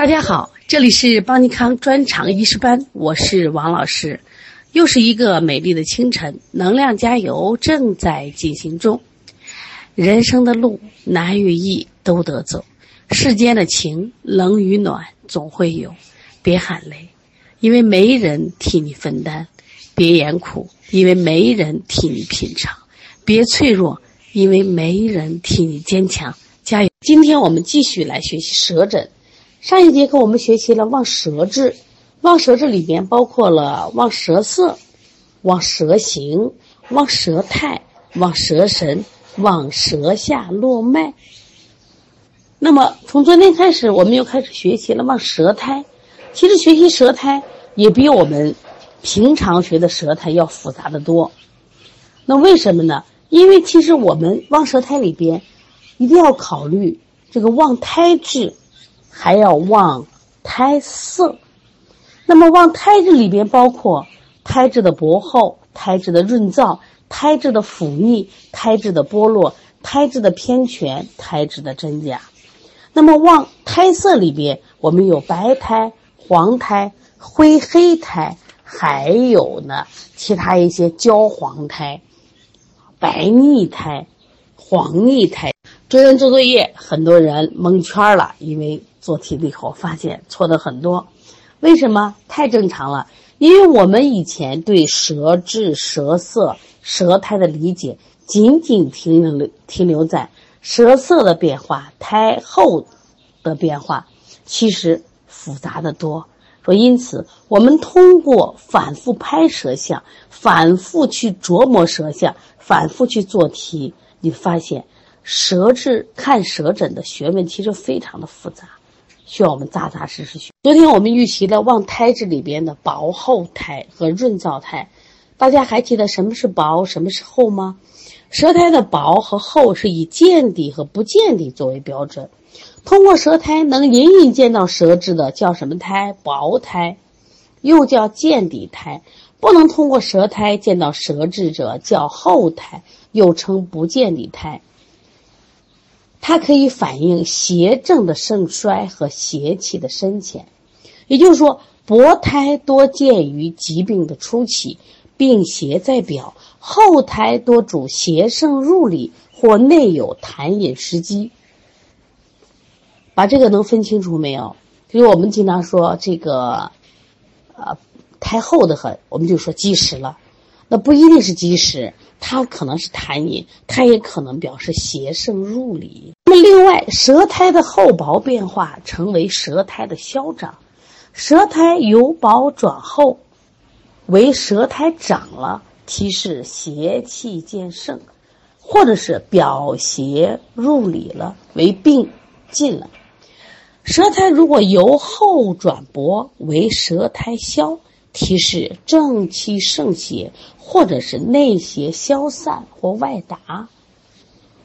大家好，这里是邦尼康专场医师班，我是王老师。又是一个美丽的清晨，能量加油正在进行中。人生的路难与易都得走，世间的情冷与暖总会有。别喊累，因为没人替你分担；别言苦，因为没人替你品尝；别脆弱，因为没人替你坚强。加油！今天我们继续来学习舌诊。上一节课我们学习了望舌质，望舌质里边包括了望舌色、望舌形、望舌态、望舌神、望舌下络脉。那么从昨天开始，我们又开始学习了望舌苔。其实学习舌苔也比我们平常学的舌苔要复杂的多。那为什么呢？因为其实我们望舌苔里边一定要考虑这个望苔质。还要望胎色，那么望胎质里边包括胎质的薄厚、胎质的润燥、胎质的腐腻、胎质的剥落、胎质的偏全、胎质的真假。那么望胎色里边，我们有白胎、黄胎、灰黑胎，还有呢其他一些焦黄胎、白腻胎、黄腻胎。昨天做作业，很多人蒙圈了，因为。做题了以后发现错的很多，为什么？太正常了，因为我们以前对舌质、舌色、舌苔的理解，仅仅停留停留在舌色的变化、苔厚的变化，其实复杂的多。说因此，我们通过反复拍舌象，反复去琢磨舌象，反复去做题，你发现舌质看舌诊的学问其实非常的复杂。需要我们扎扎实实学。昨天我们预习了望胎质里边的薄厚胎和润燥胎，大家还记得什么是薄，什么是厚吗？舌苔的薄和厚是以见底和不见底作为标准。通过舌苔能隐隐见到舌质的叫什么胎？薄胎，又叫见底胎。不能通过舌苔见到舌质者叫厚胎，又称不见底胎。它可以反映邪正的盛衰和邪气的深浅，也就是说，薄胎多见于疾病的初期，病邪在表；厚胎多主邪盛入里或内有痰饮食积。把这个能分清楚没有？就是我们经常说这个，呃，胎厚的很，我们就说积食了，那不一定是积食。它可能是痰饮，它也可能表示邪盛入里。那么，另外，舌苔的厚薄变化成为舌苔的消长。舌苔由薄转厚，为舌苔长了，其是邪气渐盛，或者是表邪入里了，为病进了。舌苔如果由厚转薄，为舌苔消。提示正气盛邪，或者是内邪消散或外达，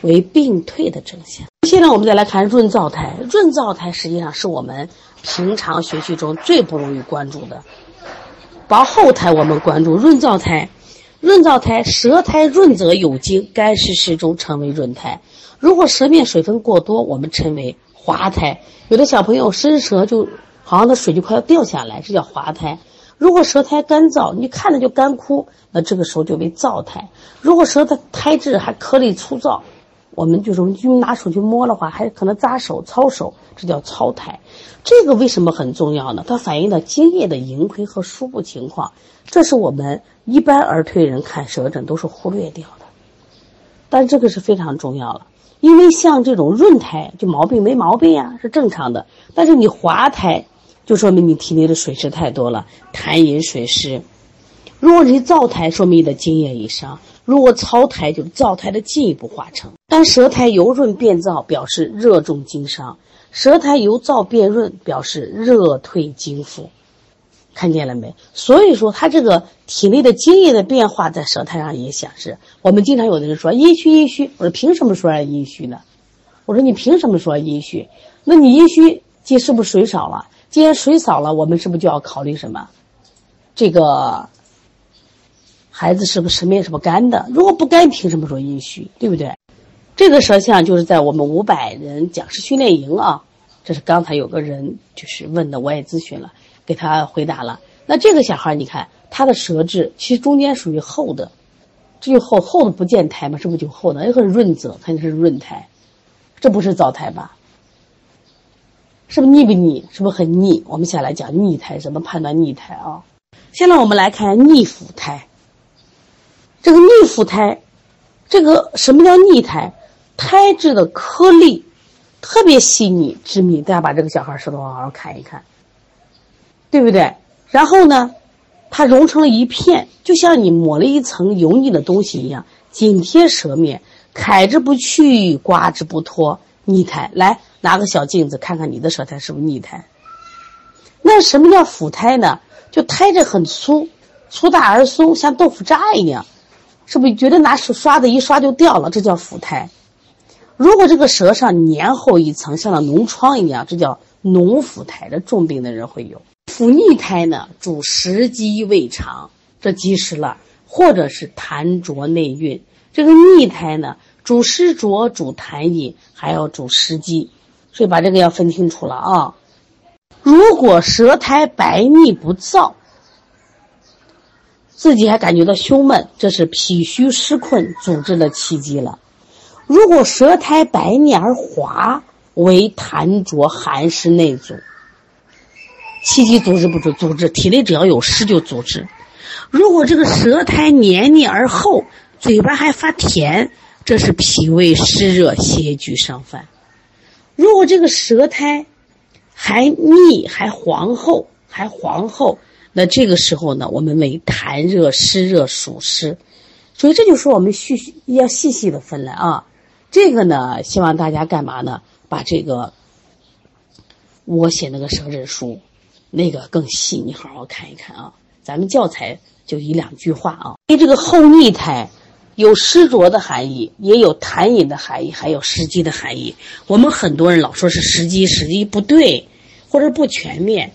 为病退的征象。现在我们再来看润燥苔，润燥苔实际上是我们平常学习中最不容易关注的。薄厚苔我们关注润燥苔，润燥苔舌苔润泽有精，干湿适中，称为润苔。如果舌面水分过多，我们称为滑苔。有的小朋友伸舌就好像那水就快要掉下来，这叫滑苔。如果舌苔干燥，你看着就干枯，那这个时候就为燥苔。如果舌的苔质还颗粒粗糙，我们就是用拿手去摸的话，还可能扎手、操手，这叫糙苔。这个为什么很重要呢？它反映了津液的盈亏和输布情况，这是我们一般儿推人看舌诊都是忽略掉的，但这个是非常重要了。因为像这种润苔，就毛病没毛病呀，是正常的。但是你滑苔。就说明你体内的水湿太多了，痰饮水湿。如果是燥苔，说明你的津液已伤；如果燥苔，就是燥苔的进一步化成。当舌苔由润变燥，表示热重经伤；舌苔由燥变润，表示热退经腹。看见了没？所以说，它这个体内的津液的变化在舌苔上也显示。我们经常有的人说阴虚阴虚，我说凭什么说阴虚呢？我说你凭什么说阴虚？那你阴虚，这是不是水少了？既然水少了，我们是不是就要考虑什么？这个孩子是不是舌面是不干的？如果不干，凭什么说阴虚？对不对？这个舌象就是在我们五百人讲师训练营啊，这是刚才有个人就是问的，我也咨询了，给他回答了。那这个小孩你看他的舌质其实中间属于厚的，这就厚厚的不见苔嘛，是不是就厚的？也很润泽，肯定是润苔，这不是燥苔吧？是不是腻不腻？是不是很腻？我们下来讲腻苔，怎么判断腻苔啊？现在我们来看腻腐苔。这个腻腐苔，这个什么叫腻苔？苔质的颗粒特别细腻致密。大家把这个小孩舌头好好看一看，对不对？然后呢，它融成了一片，就像你抹了一层油腻的东西一样，紧贴舌面，揩之不去，刮之不脱，腻苔。来。拿个小镜子看看你的舌苔是不是腻苔？那什么叫腐苔呢？就苔质很粗，粗大而松，像豆腐渣一样，是不是觉得拿手刷子一刷就掉了？这叫腐苔。如果这个舌上黏厚一层，像那脓疮一样，这叫脓腐苔。这重病的人会有。腐腻苔呢，主食积胃肠，这积食了，或者是痰浊内蕴。这个腻苔呢，主湿浊，主痰饮，还要主食积。所以把这个要分清楚了啊！如果舌苔白腻不燥，自己还感觉到胸闷，这是脾虚湿困阻滞的气机了。如果舌苔白腻而滑，为痰浊寒湿内阻，气机阻滞不阻阻滞，体内只要有湿就阻滞。如果这个舌苔黏腻而厚，嘴巴还发甜，这是脾胃湿热邪聚上犯。如果这个舌苔还腻、还黄厚、还黄厚，那这个时候呢，我们为痰热、湿热属湿，所以这就说我们细要细细的分来啊。这个呢，希望大家干嘛呢？把这个我写那个舌诊书，那个更细，你好好看一看啊。咱们教材就一两句话啊，因为这个厚腻苔。有湿浊的含义，也有痰饮的含义，还有湿积的含义。我们很多人老说是湿积，实际不对，或者不全面。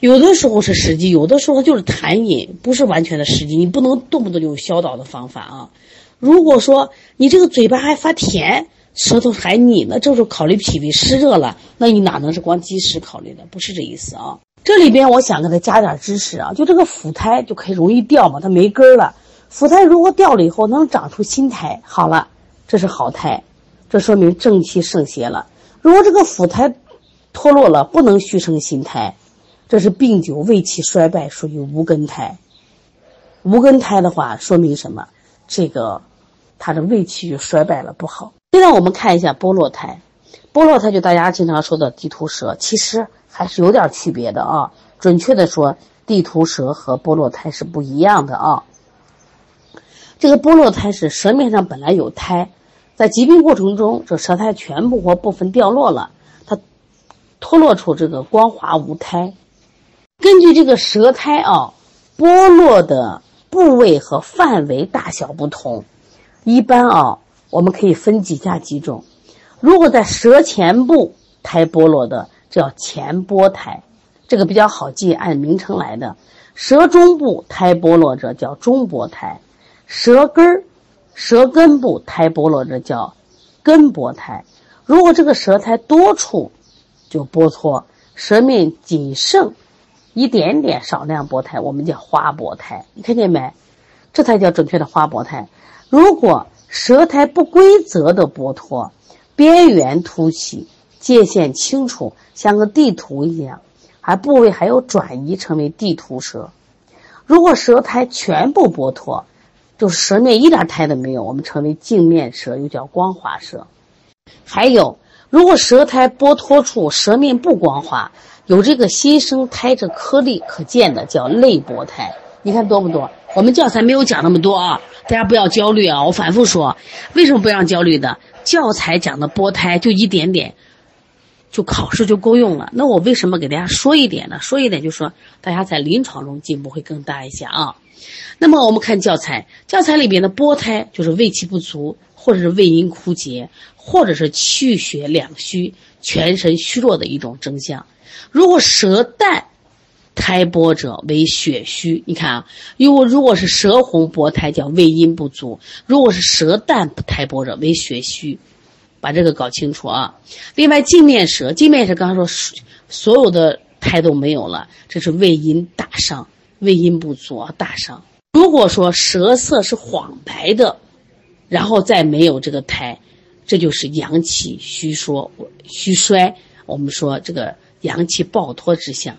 有的时候是湿积，有的时候就是痰饮，不是完全的湿积。你不能动不动就用消导的方法啊。如果说你这个嘴巴还发甜，舌头还腻，那这时候考虑脾胃湿热了，那你哪能是光积食考虑的？不是这意思啊。这里边我想给他加点知识啊，就这个腹胎就可以容易掉嘛，它没根儿了。腹胎如果掉了以后能长出新胎，好了，这是好胎，这说明正气盛邪了。如果这个腹胎脱落了，不能续成新胎，这是病久胃气衰败，属于无根胎。无根胎的话，说明什么？这个他的胃气就衰败了，不好。现在我们看一下剥落胎，剥落胎就大家经常说的地图舌，其实。还是有点区别的啊。准确的说，地图舌和剥落苔是不一样的啊。这个剥落苔是舌面上本来有苔，在疾病过程中，这舌苔全部或部分掉落了，它脱落出这个光滑无苔。根据这个舌苔啊，剥落的部位和范围大小不同，一般啊，我们可以分几下几种。如果在舌前部苔剥落的。叫前剥苔，这个比较好记，按名称来的。舌中部苔剥落者叫中剥苔，舌根儿、舌根部苔剥落者叫根剥苔。如果这个舌苔多处，就剥脱；舌面仅剩一点点少量剥苔，我们叫花剥苔。你看见没？这才叫准确的花剥苔。如果舌苔不规则的剥脱，边缘凸起。界限清楚，像个地图一样，还部位还有转移，成为地图舌。如果舌苔全部剥脱，就是舌面一点苔都没有，我们称为镜面舌，又叫光滑舌。还有，如果舌苔剥脱处舌面不光滑，有这个新生苔质颗粒可见的，叫类剥苔。你看多不多？我们教材没有讲那么多啊，大家不要焦虑啊！我反复说，为什么不让焦虑的？教材讲的剥胎就一点点。就考试就够用了，那我为什么给大家说一点呢？说一点就说，大家在临床中进步会更大一些啊。那么我们看教材，教材里边的剥胎就是胃气不足，或者是胃阴枯竭，或者是气血两虚、全身虚弱的一种征象。如果舌淡苔剥者为血虚，你看啊，如果如果是舌红薄胎叫胃阴不足，如果是舌淡苔剥者为血虚。把这个搞清楚啊。另外，镜面舌，镜面舌刚才说所有的胎都没有了，这是胃阴大伤，胃阴不足啊，大伤。如果说舌色是黄白的，然后再没有这个胎，这就是阳气虚缩、虚衰。我们说这个阳气暴脱之象。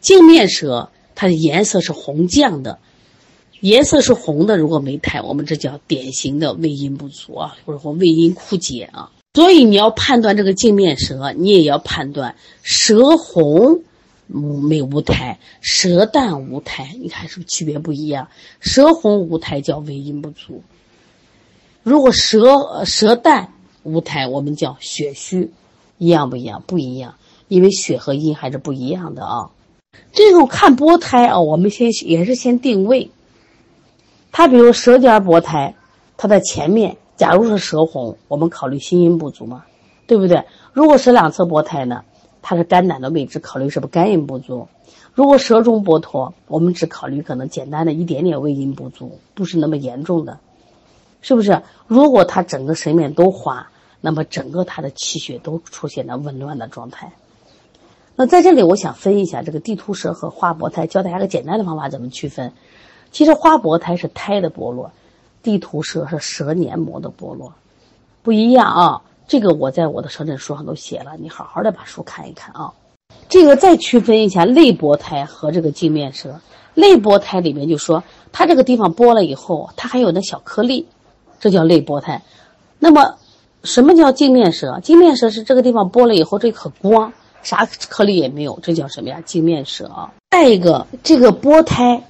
镜面舌它的颜色是红绛的，颜色是红的，如果没苔，我们这叫典型的胃阴不足啊，或者说胃阴枯竭啊。所以你要判断这个镜面舌，你也要判断舌红。没无苔，舌淡无苔，你看是不是区别不一样？舌红无苔叫胃阴不足，如果舌舌淡无苔，我们叫血虚，一样不一样？不一样，因为血和阴还是不一样的啊。这种看薄胎啊，我们先也是先定位。它比如舌尖薄胎，它的前面假如是舌红，我们考虑心阴不足嘛，对不对？如果舌两侧薄胎呢？它是肝胆的位置，考虑是不是肝阴不足？如果舌中剥脱，我们只考虑可能简单的一点点胃阴不足，不是那么严重的，是不是？如果它整个舌面都花，那么整个它的气血都出现了紊乱的状态。那在这里，我想分一下这个地图舌和花薄胎，教大家个简单的方法怎么区分。其实花薄胎是胎的剥落，地图舌是舌黏膜的剥落，不一样啊。这个我在我的舌诊书上都写了，你好好的把书看一看啊。这个再区分一下肋薄胎和这个镜面舌。肋薄胎里面就说，它这个地方剥了以后，它还有那小颗粒，这叫肋薄胎。那么，什么叫镜面舌？镜面舌是这个地方剥了以后，这可光，啥颗粒也没有，这叫什么呀？镜面舌啊。再一个，这个剥胎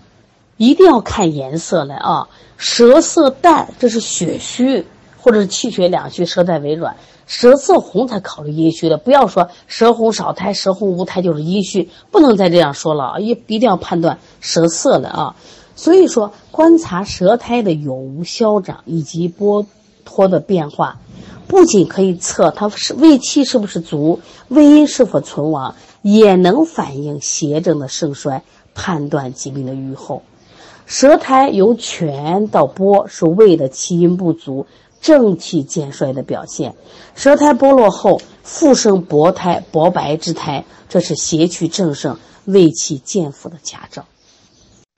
一定要看颜色来啊，舌色淡，这是血虚。或者是气血两虚，舌淡为软，舌色红才考虑阴虚的。不要说舌红少苔，舌红无苔就是阴虚，不能再这样说了啊！一一定要判断舌色的啊。所以说，观察舌苔的有无消长以及剥脱的变化，不仅可以测它是胃气是不是足，胃阴是否存亡，也能反映邪症的盛衰，判断疾病的愈后。舌苔由全到剥是胃的气阴不足。正气渐衰的表现，舌苔剥落后复生薄苔、薄白之苔，这是邪气正盛、胃气渐腐的假兆。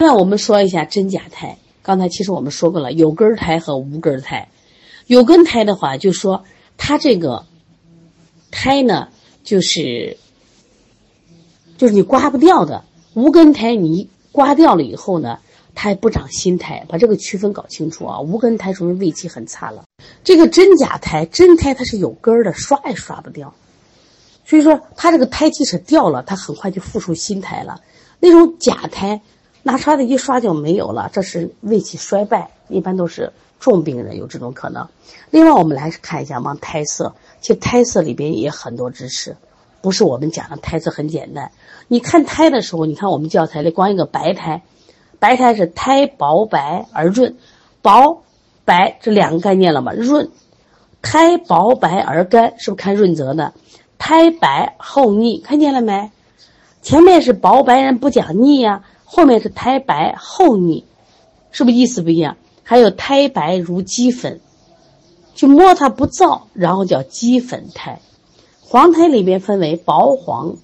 那我们说一下真假苔。刚才其实我们说过了，有根苔和无根苔。有根苔的话，就说它这个苔呢，就是就是你刮不掉的；无根苔你刮掉了以后呢。它还不长新苔，把这个区分搞清楚啊！无根苔说明胃气很差了。这个真假苔，真胎它是有根儿的，刷也刷不掉。所以说，它这个胎即使掉了，它很快就复出新胎了。那种假苔，拿刷子一刷就没有了，这是胃气衰败，一般都是重病人有这种可能。另外，我们来看一下望胎色，其实胎色里边也很多知识，不是我们讲的胎色很简单。你看胎的时候，你看我们教材里光一个白胎。白胎是胎薄白而润，薄白这两个概念了嘛？润，胎薄白而干，是不是看润泽的？胎白厚腻，看见了没？前面是薄白人不讲腻呀，后面是胎白厚腻，是不是意思不一样？还有胎白如鸡粉，就摸它不燥，然后叫鸡粉胎。黄胎里边分为薄黄、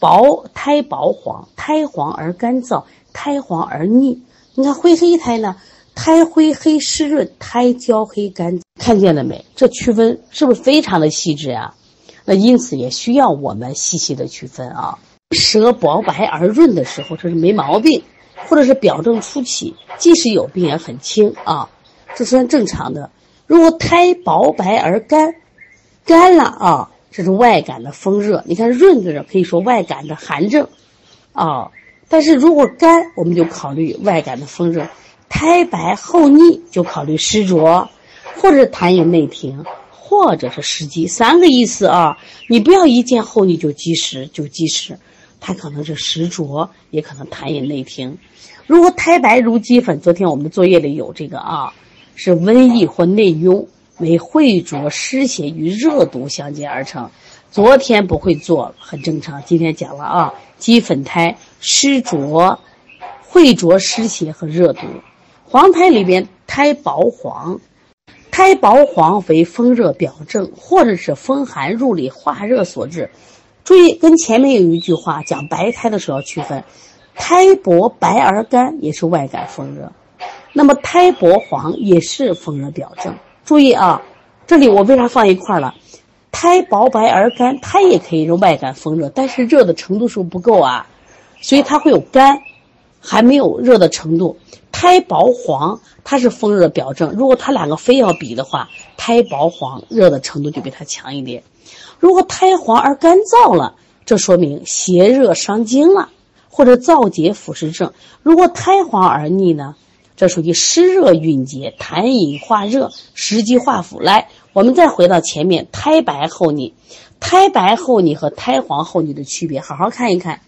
薄胎薄黄、胎黄而干燥。胎黄而腻，你看灰黑胎呢？胎灰黑湿润，胎焦黑干，看见了没？这区分是不是非常的细致啊？那因此也需要我们细细的区分啊。舌薄白而润的时候，这是没毛病，或者是表证初期，即使有病也很轻啊，这算正常的。如果苔薄白而干，干了啊，这是外感的风热。你看润字可以说外感的寒症啊。但是如果干，我们就考虑外感的风热；苔白厚腻，就考虑湿浊，或者痰饮内停，或者是湿积。三个意思啊，你不要一见厚腻就积食，就积食，它可能是湿浊，也可能痰饮内停。如果苔白如鸡粉，昨天我们的作业里有这个啊，是瘟疫或内痈，为秽浊湿邪与热毒相结而成。昨天不会做，很正常。今天讲了啊，鸡粉苔。湿浊、秽浊、湿邪和热毒。黄苔里边苔薄黄，胎薄黄为风热表症，或者是风寒入里化热所致。注意，跟前面有一句话讲白胎的时候要区分，胎薄白而干也是外感风热，那么胎薄黄也是风热表症。注意啊，这里我为啥放一块了？胎薄白而干，它也可以是外感风热，但是热的程度是不是不够啊？所以它会有干，还没有热的程度。胎薄黄，它是风热表症。如果它两个非要比的话，胎薄黄热的程度就比它强一点。如果苔黄而干燥了，这说明邪热伤精了，或者燥结腐蚀症。如果苔黄而腻呢，这属于湿热蕴结，痰饮化热，食积化腐。来，我们再回到前面，胎白后腻，胎白后腻和胎黄后腻的区别，好好看一看。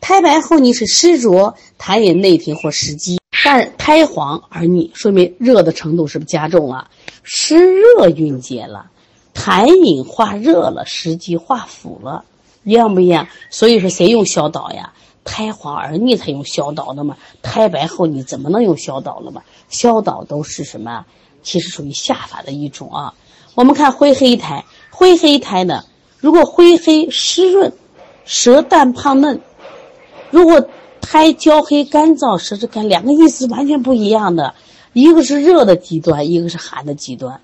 胎白后腻是湿浊，痰饮内停或食积；但胎黄而腻，说明热的程度是不是加重了？湿热蕴结了。痰饮化热了，食积化腐了，一样不一样？所以说谁用消导呀？胎黄而腻才用消导的嘛。胎白后你怎么能用消导了嘛？消导都是什么？其实属于下法的一种啊。我们看灰黑苔，灰黑苔呢，如果灰黑湿润，舌淡胖嫩；如果苔焦黑干燥，舌质干，两个意思完全不一样的，一个是热的极端，一个是寒的极端。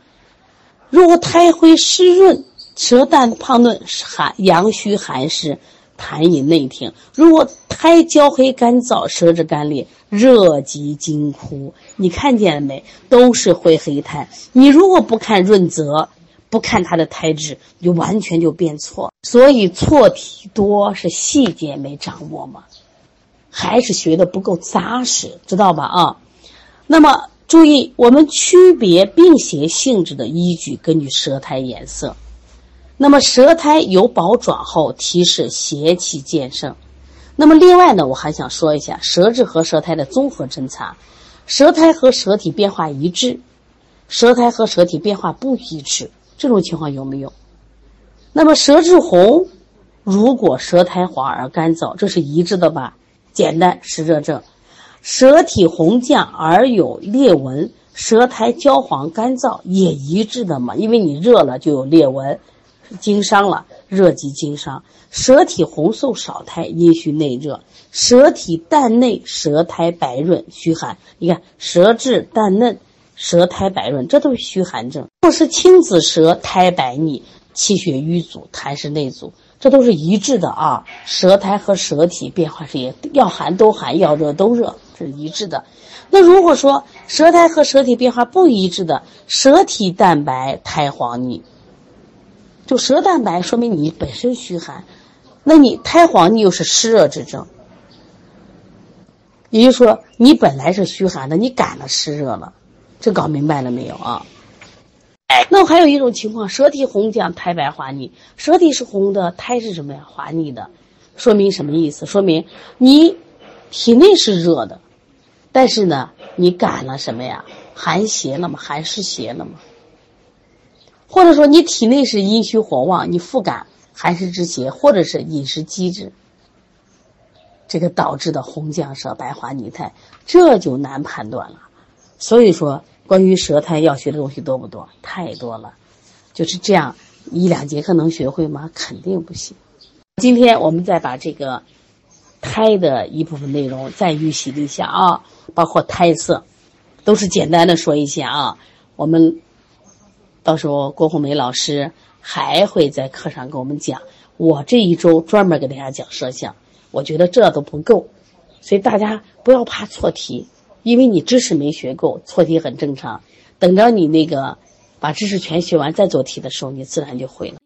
如果苔灰湿润，舌淡胖嫩，寒阳虚寒湿，痰饮内停；如果苔焦黑干燥，舌质干裂，热极津枯。你看见了没？都是灰黑苔。你如果不看润泽，不看它的胎质，你就完全就变错。所以错题多是细节没掌握嘛，还是学的不够扎实，知道吧？啊，那么。注意，我们区别病邪性质的依据，根据舌苔颜色。那么舌苔由薄转厚，提示邪气渐盛。那么另外呢，我还想说一下舌质和舌苔的综合侦查：舌苔和舌体变化一致，舌苔和舌体变化不一致，这种情况有没有？那么舌质红，如果舌苔黄而干燥，这是一致的吧？简单湿热症。舌体红绛而有裂纹，舌苔焦黄干燥也一致的嘛？因为你热了就有裂纹，经伤了，热及经伤。舌体红瘦少苔，阴虚内热；舌体淡内，舌苔白润，虚寒。你看，舌质淡嫩，舌苔白润，这都是虚寒症。若是青紫舌，苔白腻，气血瘀阻，痰湿内阻。这都是一致的啊，舌苔和舌体变化是也要寒都寒，要热都热，这是一致的。那如果说舌苔和舌体变化不一致的，舌体淡白，苔黄腻，就舌淡白说明你本身虚寒，那你苔黄腻又是湿热之症，也就是说你本来是虚寒的，你感了湿热了，这搞明白了没有啊？那还有一种情况，舌体红绛，苔白滑腻。舌体是红的，苔是什么呀？滑腻的，说明什么意思？说明你体内是热的，但是呢，你感了什么呀？寒邪了吗？寒湿邪了吗？或者说你体内是阴虚火旺，你复感寒湿之邪，或者是饮食机制，这个导致的红绛舌、白滑腻苔，这就难判断了。所以说。关于舌苔要学的东西多不多？太多了，就是这样一两节课能学会吗？肯定不行。今天我们再把这个胎的一部分内容再预习一下啊，包括胎色，都是简单的说一下啊。我们到时候郭红梅老师还会在课上给我们讲。我这一周专门给大家讲舌象，我觉得这都不够，所以大家不要怕错题。因为你知识没学够，错题很正常。等着你那个把知识全学完再做题的时候，你自然就会了。